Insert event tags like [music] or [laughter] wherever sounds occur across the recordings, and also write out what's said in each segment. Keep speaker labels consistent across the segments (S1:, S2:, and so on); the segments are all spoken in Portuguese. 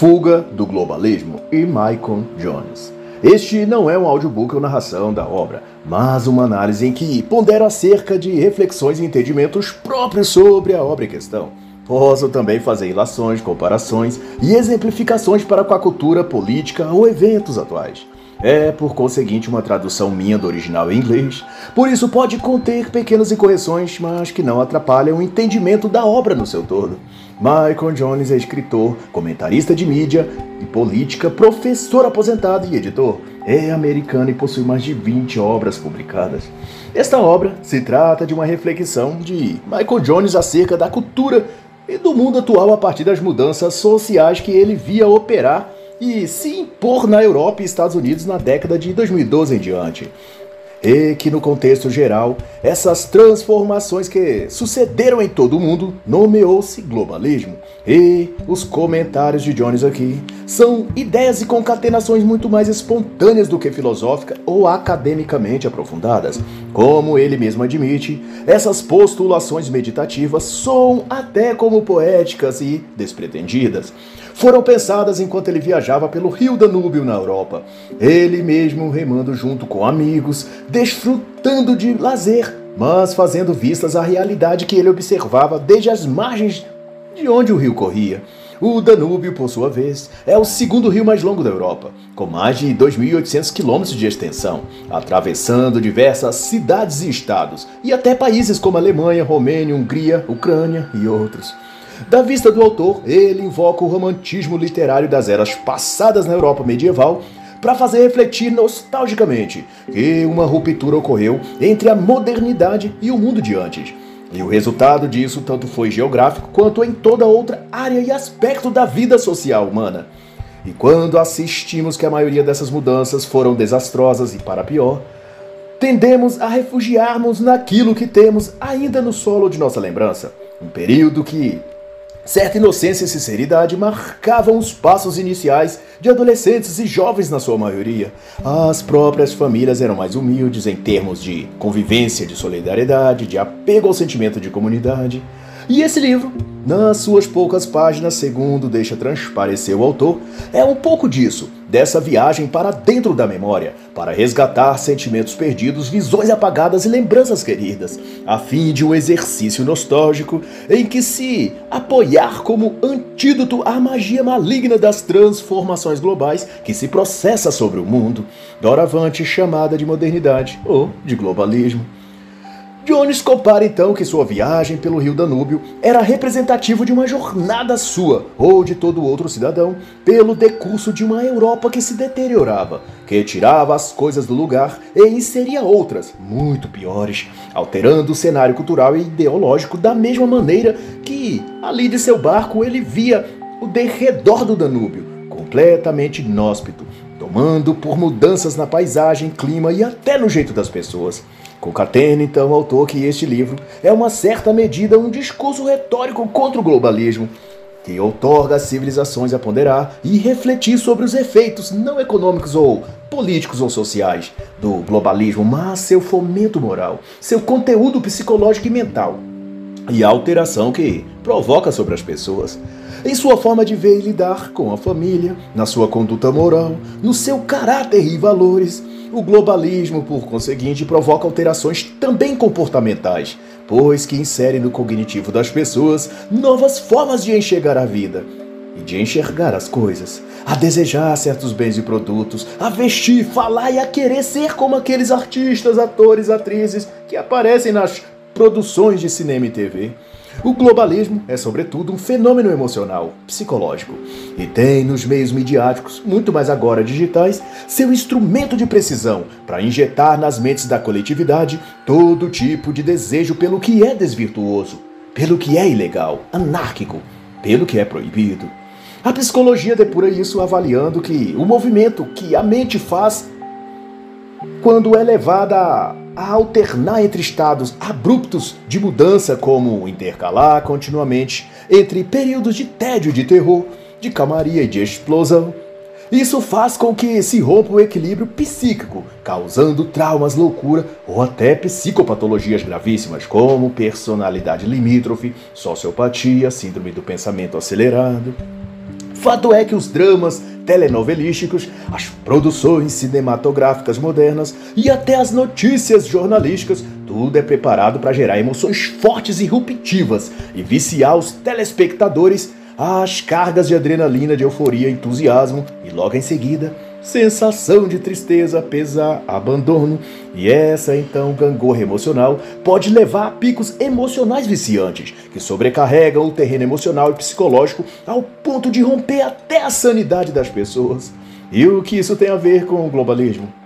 S1: Fuga do Globalismo e Michael Jones. Este não é um audiobook ou narração da obra, mas uma análise em que pondera acerca de reflexões e entendimentos próprios sobre a obra em questão. Posso também fazer ilações, comparações e exemplificações para com a cultura política ou eventos atuais. É, por conseguinte, uma tradução minha do original em inglês, por isso pode conter pequenas incorreções, mas que não atrapalham o entendimento da obra no seu todo. Michael Jones é escritor, comentarista de mídia e política, professor aposentado e editor. É americano e possui mais de 20 obras publicadas. Esta obra se trata de uma reflexão de Michael Jones acerca da cultura e do mundo atual a partir das mudanças sociais que ele via operar e se impor na Europa e Estados Unidos na década de 2012 em diante. E que, no contexto geral, essas transformações que sucederam em todo o mundo nomeou-se globalismo. E os comentários de Jones aqui são ideias e concatenações muito mais espontâneas do que filosóficas ou academicamente aprofundadas. Como ele mesmo admite, essas postulações meditativas soam até como poéticas e despretendidas foram pensadas enquanto ele viajava pelo rio Danúbio na Europa. Ele mesmo remando junto com amigos, desfrutando de lazer, mas fazendo vistas à realidade que ele observava desde as margens de onde o rio corria. O Danúbio, por sua vez, é o segundo rio mais longo da Europa, com mais de 2.800 quilômetros de extensão, atravessando diversas cidades e estados, e até países como Alemanha, Romênia, Hungria, Ucrânia e outros. Da vista do autor, ele invoca o romantismo literário das eras passadas na Europa medieval para fazer refletir nostalgicamente que uma ruptura ocorreu entre a modernidade e o mundo de antes. E o resultado disso tanto foi geográfico quanto em toda outra área e aspecto da vida social humana. E quando assistimos que a maioria dessas mudanças foram desastrosas e para pior, tendemos a refugiarmos naquilo que temos ainda no solo de nossa lembrança. Um período que Certa inocência e sinceridade marcavam os passos iniciais de adolescentes e jovens na sua maioria. As próprias famílias eram mais humildes em termos de convivência, de solidariedade, de apego ao sentimento de comunidade. E esse livro, nas suas poucas páginas, segundo deixa transparecer o autor, é um pouco disso, dessa viagem para dentro da memória, para resgatar sentimentos perdidos, visões apagadas e lembranças queridas, a fim de um exercício nostálgico em que se apoiar como antídoto à magia maligna das transformações globais que se processa sobre o mundo, doravante chamada de modernidade ou de globalismo. Jones compara então que sua viagem pelo rio Danúbio era representativo de uma jornada sua, ou de todo outro cidadão, pelo decurso de uma Europa que se deteriorava, que tirava as coisas do lugar e inseria outras, muito piores, alterando o cenário cultural e ideológico da mesma maneira que, ali de seu barco, ele via o derredor do Danúbio, completamente inóspito, tomando por mudanças na paisagem, clima e até no jeito das pessoas. Concatena, então, autor que este livro é uma certa medida um discurso retórico contra o globalismo, que outorga às civilizações a ponderar e refletir sobre os efeitos não econômicos ou políticos ou sociais do globalismo, mas seu fomento moral, seu conteúdo psicológico e mental, e a alteração que provoca sobre as pessoas, em sua forma de ver e lidar com a família, na sua conduta moral, no seu caráter e valores o globalismo, por conseguinte, provoca alterações também comportamentais, pois que insere no cognitivo das pessoas novas formas de enxergar a vida e de enxergar as coisas, a desejar certos bens e produtos, a vestir, falar e a querer ser como aqueles artistas, atores, atrizes que aparecem nas produções de cinema e TV. O globalismo é, sobretudo, um fenômeno emocional, psicológico, e tem nos meios midiáticos, muito mais agora digitais, seu instrumento de precisão para injetar nas mentes da coletividade todo tipo de desejo pelo que é desvirtuoso, pelo que é ilegal, anárquico, pelo que é proibido. A psicologia depura isso avaliando que o movimento que a mente faz quando é levada a alternar entre estados abruptos de mudança, como intercalar continuamente entre períodos de tédio de terror, de calmaria e de explosão. Isso faz com que se rompa o equilíbrio psíquico, causando traumas, loucura ou até psicopatologias gravíssimas, como personalidade limítrofe, sociopatia, síndrome do pensamento acelerado Fato é que os dramas telenovelísticos, as produções cinematográficas modernas e até as notícias jornalísticas, tudo é preparado para gerar emoções fortes e ruptivas e viciar os telespectadores às cargas de adrenalina, de euforia, entusiasmo e logo em seguida sensação de tristeza, pesar, abandono, e essa então gangorra emocional pode levar a picos emocionais viciantes, que sobrecarregam o terreno emocional e psicológico ao ponto de romper até a sanidade das pessoas. E o que isso tem a ver com o globalismo?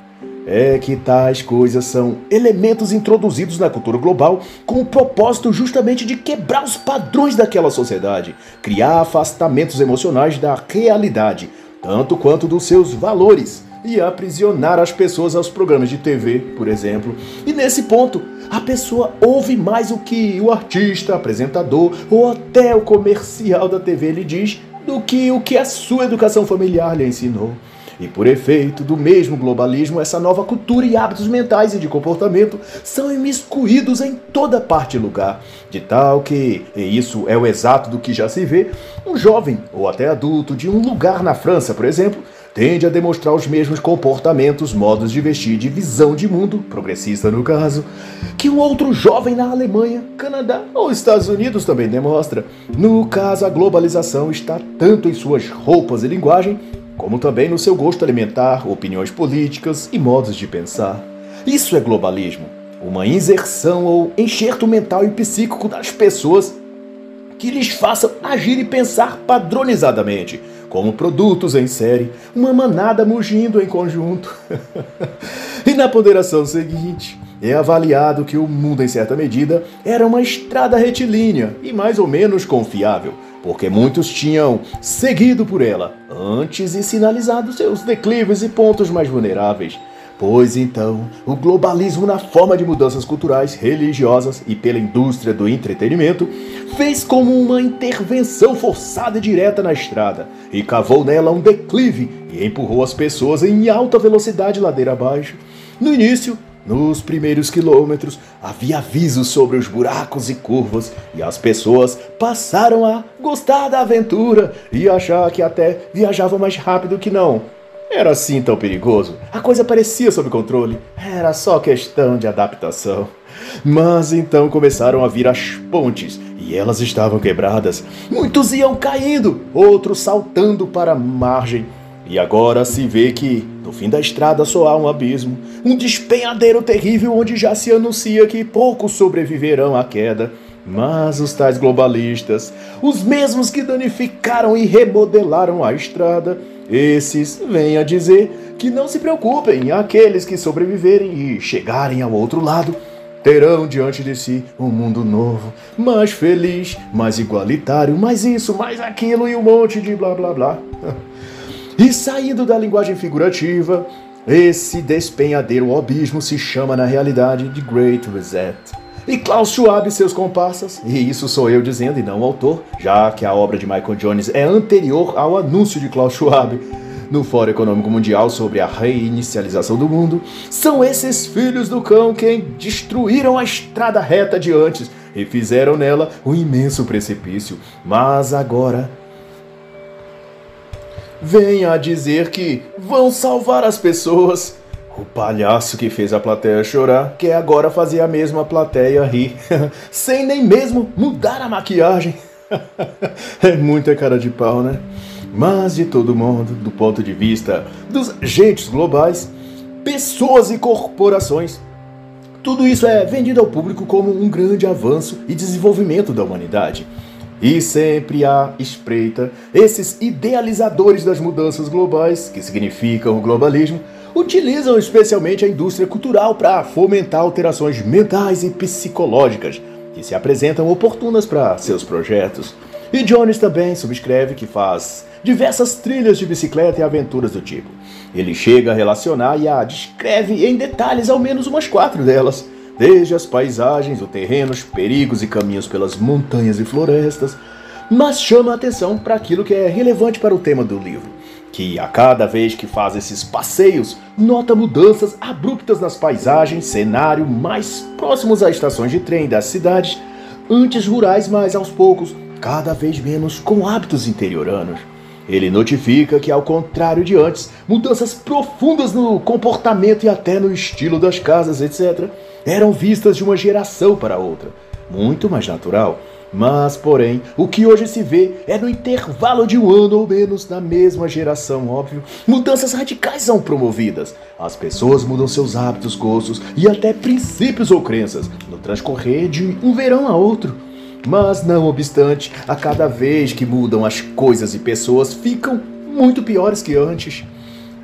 S1: É que tais coisas são elementos introduzidos na cultura global com o propósito justamente de quebrar os padrões daquela sociedade, criar afastamentos emocionais da realidade, tanto quanto dos seus valores, e aprisionar as pessoas aos programas de TV, por exemplo. E nesse ponto, a pessoa ouve mais o que o artista, apresentador ou até o comercial da TV lhe diz do que o que a sua educação familiar lhe ensinou. E por efeito do mesmo globalismo, essa nova cultura e hábitos mentais e de comportamento são imiscuídos em toda parte e lugar, de tal que, e isso é o exato do que já se vê, um jovem ou até adulto de um lugar na França, por exemplo, tende a demonstrar os mesmos comportamentos, modos de vestir, de visão de mundo, progressista no caso, que um outro jovem na Alemanha, Canadá ou Estados Unidos também demonstra. No caso, a globalização está tanto em suas roupas e linguagem como também no seu gosto alimentar, opiniões políticas e modos de pensar. Isso é globalismo, uma inserção ou enxerto mental e psíquico das pessoas que lhes façam agir e pensar padronizadamente, como produtos em série, uma manada mugindo em conjunto. [laughs] e na ponderação seguinte, é avaliado que o mundo, em certa medida, era uma estrada retilínea e mais ou menos confiável, porque muitos tinham seguido por ela antes e sinalizado seus declives e pontos mais vulneráveis. Pois então, o globalismo, na forma de mudanças culturais, religiosas e pela indústria do entretenimento, fez como uma intervenção forçada e direta na estrada e cavou nela um declive e empurrou as pessoas em alta velocidade ladeira abaixo. No início, nos primeiros quilômetros havia avisos sobre os buracos e curvas, e as pessoas passaram a gostar da aventura e achar que até viajavam mais rápido que não. Era assim tão perigoso. A coisa parecia sob controle. Era só questão de adaptação. Mas então começaram a vir as pontes e elas estavam quebradas. Muitos iam caindo, outros saltando para a margem. E agora se vê que, no fim da estrada, só há um abismo, um despenhadeiro terrível onde já se anuncia que poucos sobreviverão à queda. Mas os tais globalistas, os mesmos que danificaram e remodelaram a estrada, esses vêm a dizer que não se preocupem, aqueles que sobreviverem e chegarem ao outro lado terão diante de si um mundo novo, mais feliz, mais igualitário, mais isso, mais aquilo e um monte de blá blá blá. [laughs] E saindo da linguagem figurativa, esse despenhadeiro ou abismo se chama na realidade de Great Reset. E Klaus Schwab e seus comparsas, e isso sou eu dizendo e não o autor, já que a obra de Michael Jones é anterior ao anúncio de Klaus Schwab no Fórum Econômico Mundial sobre a reinicialização do mundo, são esses filhos do cão quem destruíram a estrada reta de antes e fizeram nela um imenso precipício. Mas agora venha dizer que vão salvar as pessoas. O palhaço que fez a plateia chorar quer agora fazer a mesma plateia rir, [laughs] sem nem mesmo mudar a maquiagem. [laughs] é muita cara de pau, né? Mas de todo modo, do ponto de vista dos agentes globais, pessoas e corporações, tudo isso é vendido ao público como um grande avanço e desenvolvimento da humanidade. E sempre há espreita esses idealizadores das mudanças globais, que significam o globalismo, utilizam especialmente a indústria cultural para fomentar alterações mentais e psicológicas que se apresentam oportunas para seus projetos. E Jones também subscreve que faz diversas trilhas de bicicleta e aventuras do tipo. Ele chega a relacionar e a descreve em detalhes ao menos umas quatro delas desde as paisagens, os perigos e caminhos pelas montanhas e florestas, mas chama a atenção para aquilo que é relevante para o tema do livro, que a cada vez que faz esses passeios, nota mudanças abruptas nas paisagens, cenário mais próximos às estações de trem das cidades, antes rurais, mas aos poucos, cada vez menos com hábitos interioranos. Ele notifica que, ao contrário de antes, mudanças profundas no comportamento e até no estilo das casas, etc., eram vistas de uma geração para outra. Muito mais natural. Mas, porém, o que hoje se vê é no intervalo de um ano ou menos na mesma geração, óbvio, mudanças radicais são promovidas. As pessoas mudam seus hábitos, gostos e até princípios ou crenças no transcorrer de um verão a outro. Mas, não obstante, a cada vez que mudam as coisas e pessoas ficam muito piores que antes.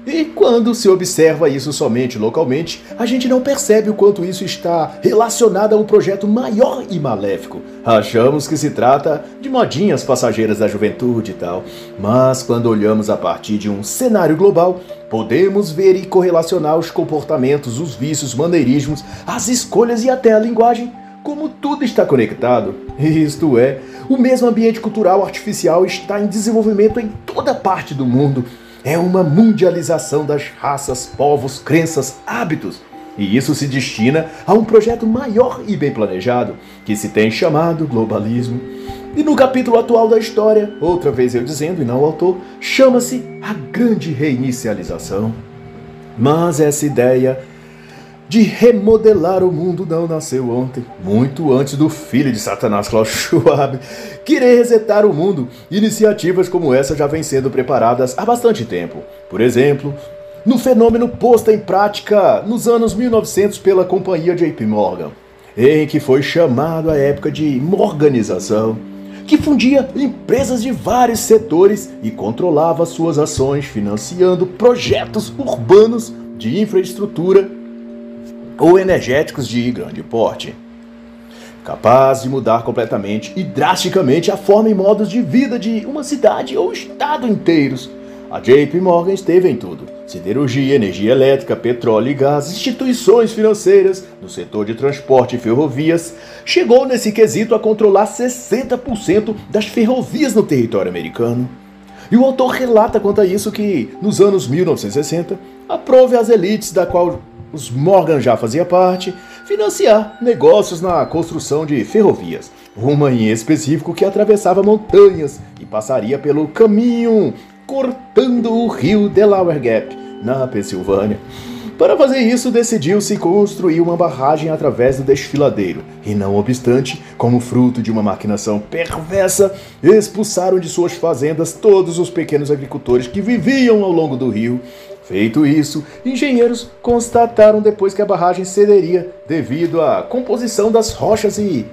S1: E quando se observa isso somente localmente, a gente não percebe o quanto isso está relacionado a um projeto maior e maléfico. Achamos que se trata de modinhas passageiras da juventude e tal, mas quando olhamos a partir de um cenário global, podemos ver e correlacionar os comportamentos, os vícios, maneirismos, as escolhas e até a linguagem como tudo está conectado. [laughs] Isto é, o mesmo ambiente cultural artificial está em desenvolvimento em toda parte do mundo. É uma mundialização das raças, povos, crenças, hábitos. E isso se destina a um projeto maior e bem planejado, que se tem chamado globalismo. E no capítulo atual da história, outra vez eu dizendo e não o autor, chama-se a Grande Reinicialização. Mas essa ideia de remodelar o mundo não nasceu ontem, muito antes do filho de Satanás Klaus [laughs] Schwab querer resetar o mundo. Iniciativas como essa já vêm sendo preparadas há bastante tempo. Por exemplo, no fenômeno posto em prática nos anos 1900 pela companhia JP Morgan, em que foi chamado a época de morganização, que fundia empresas de vários setores e controlava suas ações, financiando projetos urbanos de infraestrutura ou energéticos de grande porte, capaz de mudar completamente e drasticamente a forma e modos de vida de uma cidade ou estado inteiros. A JP Morgan esteve em tudo: siderurgia, energia elétrica, petróleo e gás, instituições financeiras, no setor de transporte e ferrovias. Chegou nesse quesito a controlar 60% das ferrovias no território americano. E o autor relata quanto a isso que, nos anos 1960, aprove as elites da qual os Morgan já fazia parte, financiar negócios na construção de ferrovias, uma em específico que atravessava montanhas e passaria pelo caminho cortando o rio Delaware Gap, na Pensilvânia. Para fazer isso, decidiu-se construir uma barragem através do desfiladeiro, e não obstante, como fruto de uma maquinação perversa, expulsaram de suas fazendas todos os pequenos agricultores que viviam ao longo do rio Feito isso, engenheiros constataram depois que a barragem cederia devido à composição das rochas e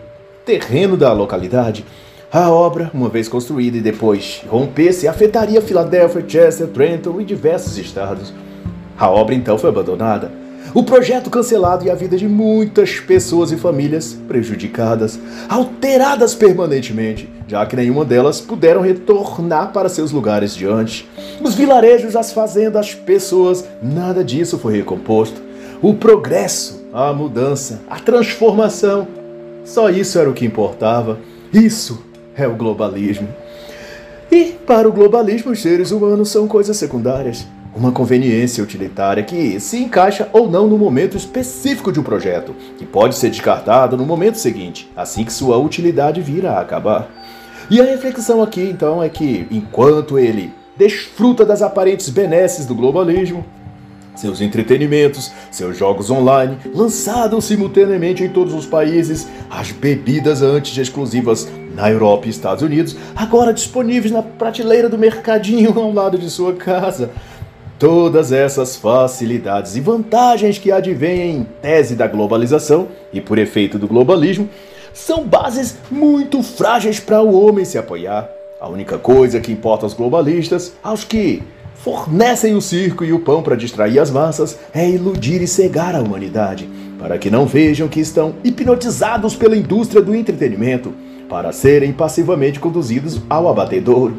S1: terreno da localidade. A obra, uma vez construída e depois rompesse, afetaria Filadélfia, Chester, Trenton e diversos estados. A obra então foi abandonada o projeto cancelado e a vida de muitas pessoas e famílias prejudicadas, alteradas permanentemente, já que nenhuma delas puderam retornar para seus lugares de antes. Os vilarejos, as fazendas, as pessoas, nada disso foi recomposto. O progresso, a mudança, a transformação, só isso era o que importava. Isso é o globalismo. E para o globalismo, os seres humanos são coisas secundárias uma conveniência utilitária que se encaixa ou não no momento específico de um projeto, que pode ser descartado no momento seguinte, assim que sua utilidade vir a acabar. E a reflexão aqui então é que, enquanto ele desfruta das aparentes benesses do globalismo, seus entretenimentos, seus jogos online, lançados simultaneamente em todos os países, as bebidas antes exclusivas na Europa e Estados Unidos, agora disponíveis na prateleira do mercadinho [laughs] ao lado de sua casa, Todas essas facilidades e vantagens que advêm em tese da globalização e por efeito do globalismo são bases muito frágeis para o homem se apoiar. A única coisa que importa aos globalistas, aos que fornecem o circo e o pão para distrair as massas, é iludir e cegar a humanidade, para que não vejam que estão hipnotizados pela indústria do entretenimento, para serem passivamente conduzidos ao abatedouro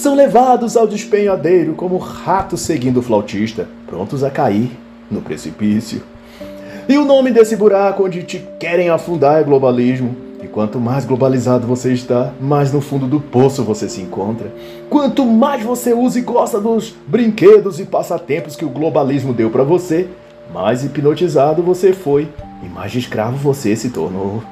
S1: são levados ao despenhadeiro como ratos seguindo o flautista, prontos a cair no precipício. E o nome desse buraco onde te querem afundar é globalismo. E quanto mais globalizado você está, mais no fundo do poço você se encontra. Quanto mais você usa e gosta dos brinquedos e passatempos que o globalismo deu para você, mais hipnotizado você foi e mais escravo você se tornou.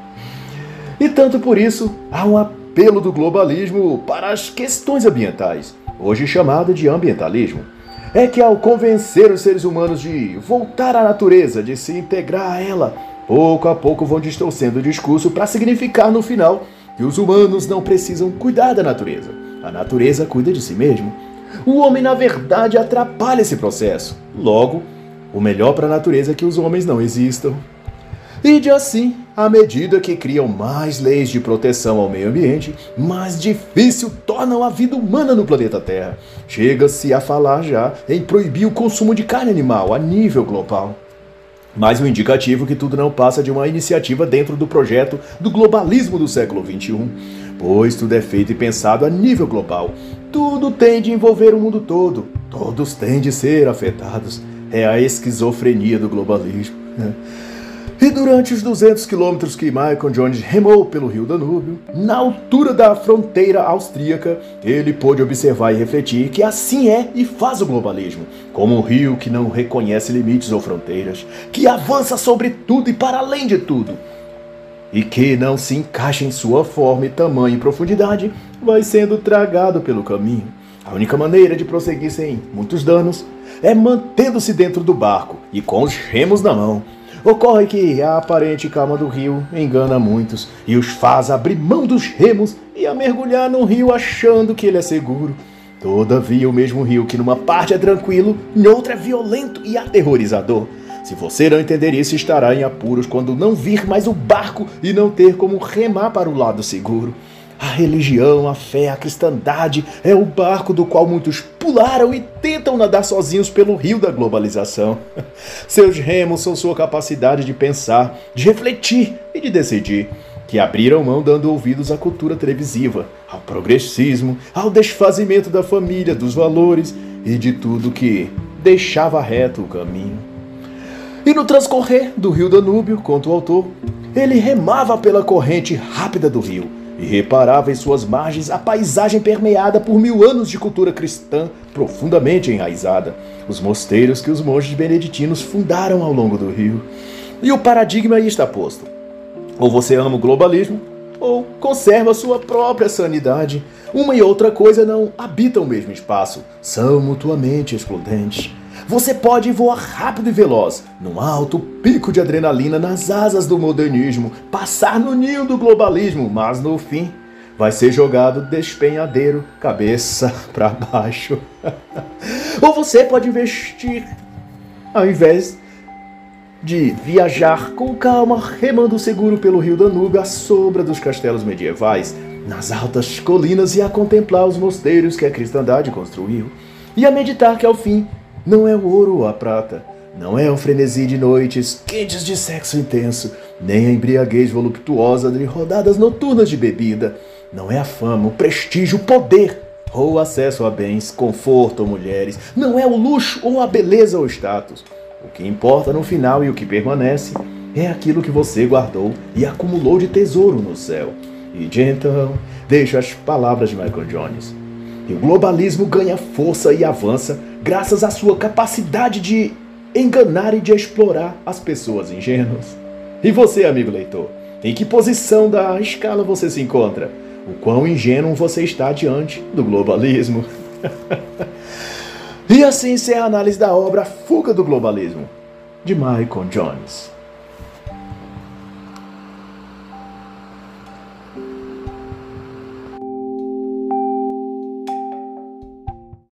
S1: E tanto por isso, há uma apelo do globalismo para as questões ambientais. hoje chamado de ambientalismo, é que ao convencer os seres humanos de voltar à natureza, de se integrar a ela, pouco a pouco vão distorcendo o discurso para significar no final que os humanos não precisam cuidar da natureza. A natureza cuida de si mesmo. O homem, na verdade, atrapalha esse processo. Logo, o melhor para a natureza é que os homens não existam. E de assim, à medida que criam mais leis de proteção ao meio ambiente, mais difícil tornam a vida humana no planeta Terra. Chega-se a falar já em proibir o consumo de carne animal a nível global. Mais um indicativo que tudo não passa de uma iniciativa dentro do projeto do globalismo do século XXI, pois tudo é feito e pensado a nível global. Tudo tem de envolver o mundo todo, todos têm de ser afetados. É a esquizofrenia do globalismo. [laughs] E durante os 200 quilômetros que Michael Jones remou pelo rio Danúbio, na altura da fronteira austríaca, ele pôde observar e refletir que assim é e faz o globalismo, como um rio que não reconhece limites ou fronteiras, que avança sobre tudo e para além de tudo, e que não se encaixa em sua forma e tamanho e profundidade, vai sendo tragado pelo caminho. A única maneira de prosseguir sem muitos danos é mantendo-se dentro do barco e com os remos na mão Ocorre que a aparente calma do rio engana muitos e os faz abrir mão dos remos e a mergulhar no rio achando que ele é seguro. Todavia, o mesmo rio que numa parte é tranquilo, em outra é violento e aterrorizador. Se você não entender isso, estará em apuros quando não vir mais o barco e não ter como remar para o lado seguro. A religião, a fé, a cristandade é o barco do qual muitos pularam e tentam nadar sozinhos pelo rio da globalização. [laughs] Seus remos são sua capacidade de pensar, de refletir e de decidir, que abriram mão dando ouvidos à cultura televisiva, ao progressismo, ao desfazimento da família, dos valores e de tudo que deixava reto o caminho. E no transcorrer do rio Danúbio, conta o autor, ele remava pela corrente rápida do rio e reparava em suas margens a paisagem permeada por mil anos de cultura cristã profundamente enraizada, os mosteiros que os monges beneditinos fundaram ao longo do rio. E o paradigma aí está posto. Ou você ama o globalismo, ou conserva sua própria sanidade. Uma e outra coisa não habitam o mesmo espaço, são mutuamente excludentes. Você pode voar rápido e veloz, num alto pico de adrenalina nas asas do modernismo, passar no ninho do globalismo, mas no fim vai ser jogado despenhadeiro, cabeça [laughs] para baixo. [laughs] Ou você pode investir, ao invés de viajar com calma, remando seguro pelo rio Danúbio à sombra dos castelos medievais, nas altas colinas e a contemplar os mosteiros que a cristandade construiu, e a meditar que ao fim não é o ouro ou a prata, não é o frenesi de noites quentes de sexo intenso, nem a embriaguez voluptuosa de rodadas noturnas de bebida. Não é a fama, o prestígio, o poder ou acesso a bens, conforto ou mulheres. Não é o luxo ou a beleza ou status. O que importa no final e o que permanece é aquilo que você guardou e acumulou de tesouro no céu. E de então, deixo as palavras de Michael Jones. E o globalismo ganha força e avança graças à sua capacidade de enganar e de explorar as pessoas ingênuas. E você, amigo leitor, em que posição da escala você se encontra? O quão ingênuo você está diante do globalismo? [laughs] e assim encerra a análise da obra Fuga do Globalismo, de Michael Jones.